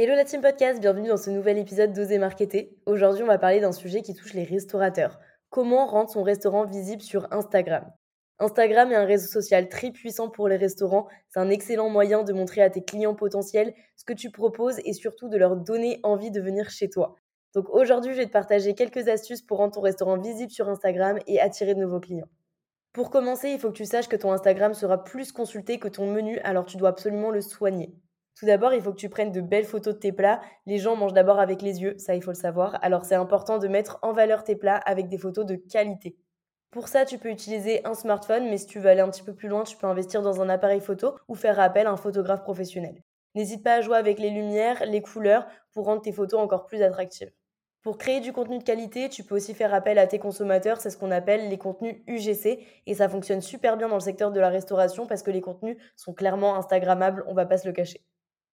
Hello la team podcast, bienvenue dans ce nouvel épisode d'Oser Marketer. Aujourd'hui, on va parler d'un sujet qui touche les restaurateurs. Comment rendre son restaurant visible sur Instagram? Instagram est un réseau social très puissant pour les restaurants. C'est un excellent moyen de montrer à tes clients potentiels ce que tu proposes et surtout de leur donner envie de venir chez toi. Donc aujourd'hui, je vais te partager quelques astuces pour rendre ton restaurant visible sur Instagram et attirer de nouveaux clients. Pour commencer, il faut que tu saches que ton Instagram sera plus consulté que ton menu, alors tu dois absolument le soigner. Tout d'abord, il faut que tu prennes de belles photos de tes plats. Les gens mangent d'abord avec les yeux, ça il faut le savoir. Alors c'est important de mettre en valeur tes plats avec des photos de qualité. Pour ça, tu peux utiliser un smartphone, mais si tu veux aller un petit peu plus loin, tu peux investir dans un appareil photo ou faire appel à un photographe professionnel. N'hésite pas à jouer avec les lumières, les couleurs pour rendre tes photos encore plus attractives. Pour créer du contenu de qualité, tu peux aussi faire appel à tes consommateurs, c'est ce qu'on appelle les contenus UGC et ça fonctionne super bien dans le secteur de la restauration parce que les contenus sont clairement instagrammables, on va pas se le cacher.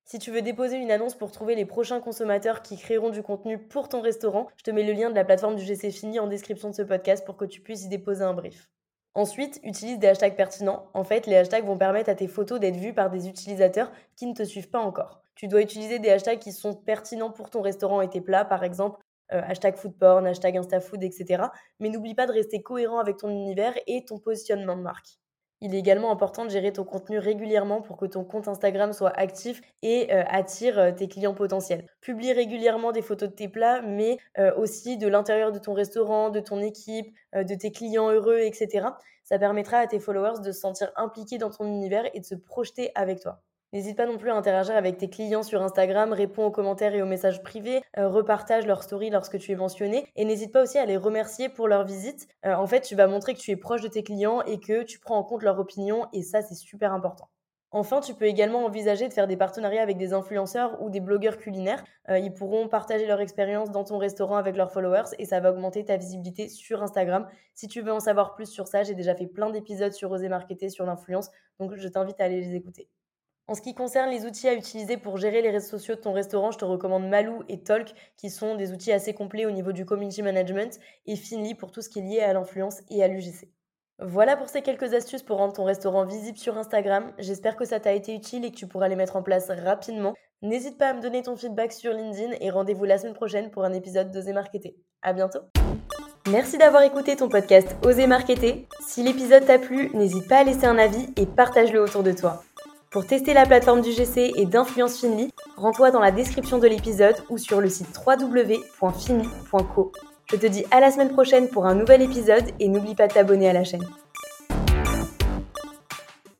Si tu veux déposer une annonce pour trouver les prochains consommateurs qui créeront du contenu pour ton restaurant, je te mets le lien de la plateforme du GC Fini en description de ce podcast pour que tu puisses y déposer un brief. Ensuite, utilise des hashtags pertinents. En fait, les hashtags vont permettre à tes photos d'être vues par des utilisateurs qui ne te suivent pas encore. Tu dois utiliser des hashtags qui sont pertinents pour ton restaurant et tes plats, par exemple euh, hashtag foodporn, hashtag instafood, etc. Mais n'oublie pas de rester cohérent avec ton univers et ton positionnement de marque. Il est également important de gérer ton contenu régulièrement pour que ton compte Instagram soit actif et euh, attire euh, tes clients potentiels. Publie régulièrement des photos de tes plats, mais euh, aussi de l'intérieur de ton restaurant, de ton équipe, de tes clients heureux, etc. Ça permettra à tes followers de se sentir impliqués dans ton univers et de se projeter avec toi. N'hésite pas non plus à interagir avec tes clients sur Instagram, réponds aux commentaires et aux messages privés, euh, repartage leurs stories lorsque tu es mentionné et n'hésite pas aussi à les remercier pour leur visite. Euh, en fait, tu vas montrer que tu es proche de tes clients et que tu prends en compte leur opinion et ça, c'est super important. Enfin, tu peux également envisager de faire des partenariats avec des influenceurs ou des blogueurs culinaires. Euh, ils pourront partager leur expérience dans ton restaurant avec leurs followers et ça va augmenter ta visibilité sur Instagram. Si tu veux en savoir plus sur ça, j'ai déjà fait plein d'épisodes sur Oser Marketer sur l'influence, donc je t'invite à aller les écouter. En ce qui concerne les outils à utiliser pour gérer les réseaux sociaux de ton restaurant, je te recommande Malou et Talk, qui sont des outils assez complets au niveau du community management, et Finly pour tout ce qui est lié à l'influence et à l'UGC. Voilà pour ces quelques astuces pour rendre ton restaurant visible sur Instagram. J'espère que ça t'a été utile et que tu pourras les mettre en place rapidement. N'hésite pas à me donner ton feedback sur LinkedIn et rendez-vous la semaine prochaine pour un épisode d'Oser Marketer. À bientôt! Merci d'avoir écouté ton podcast Oser Marketer. Si l'épisode t'a plu, n'hésite pas à laisser un avis et partage-le autour de toi. Pour tester la plateforme du GC et d'Influence Finly, rends-toi dans la description de l'épisode ou sur le site www.finly.co. Je te dis à la semaine prochaine pour un nouvel épisode et n'oublie pas de t'abonner à la chaîne.